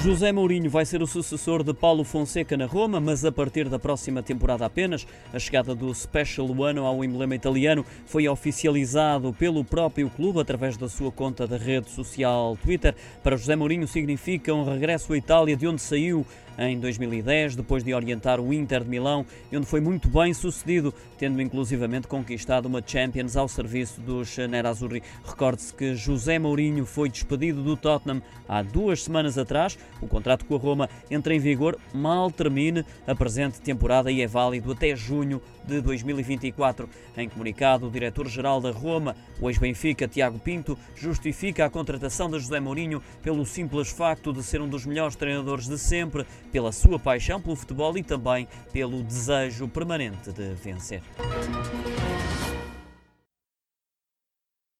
José Mourinho vai ser o sucessor de Paulo Fonseca na Roma, mas a partir da próxima temporada apenas. A chegada do Special One ao emblema italiano foi oficializado pelo próprio clube através da sua conta da rede social Twitter. Para José Mourinho significa um regresso à Itália de onde saiu em 2010, depois de orientar o Inter de Milão, onde foi muito bem sucedido, tendo inclusivamente conquistado uma Champions ao serviço dos Nerazzurri. Recorde-se que José Mourinho foi despedido do Tottenham há duas semanas atrás. O contrato com a Roma entra em vigor mal termine a presente temporada e é válido até junho de 2024. Em comunicado, o diretor-geral da Roma, o ex-Benfica Tiago Pinto, justifica a contratação de José Mourinho pelo simples facto de ser um dos melhores treinadores de sempre, pela sua paixão pelo futebol e também pelo desejo permanente de vencer.